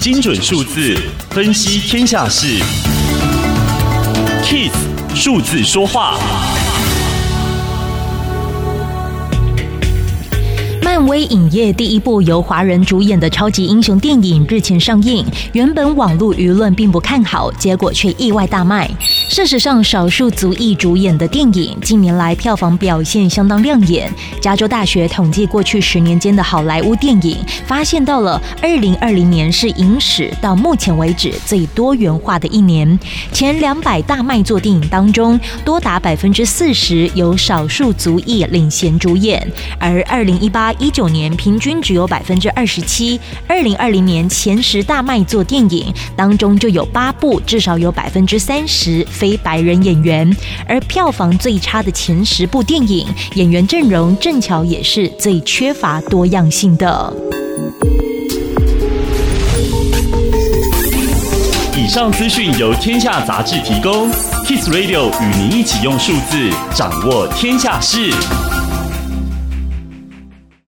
精准数字分析天下事，KISS 数字说话。漫威影业第一部由华人主演的超级英雄电影日前上映，原本网络舆论并不看好，结果却意外大卖。事实上，少数族裔主演的电影近年来票房表现相当亮眼。加州大学统计过去十年间的好莱坞电影，发现到了二零二零年是影史到目前为止最多元化的一年。前两百大卖座电影当中，多达百分之四十由少数族裔领衔主演，而二零一八一九年平均只有百分之二十七。二零二零年前十大卖座电影当中，就有八部至少有百分之三十。非白人演员，而票房最差的前十部电影，演员阵容正巧也是最缺乏多样性的。以上资讯由天下杂志提供，Kiss Radio 与您一起用数字掌握天下事。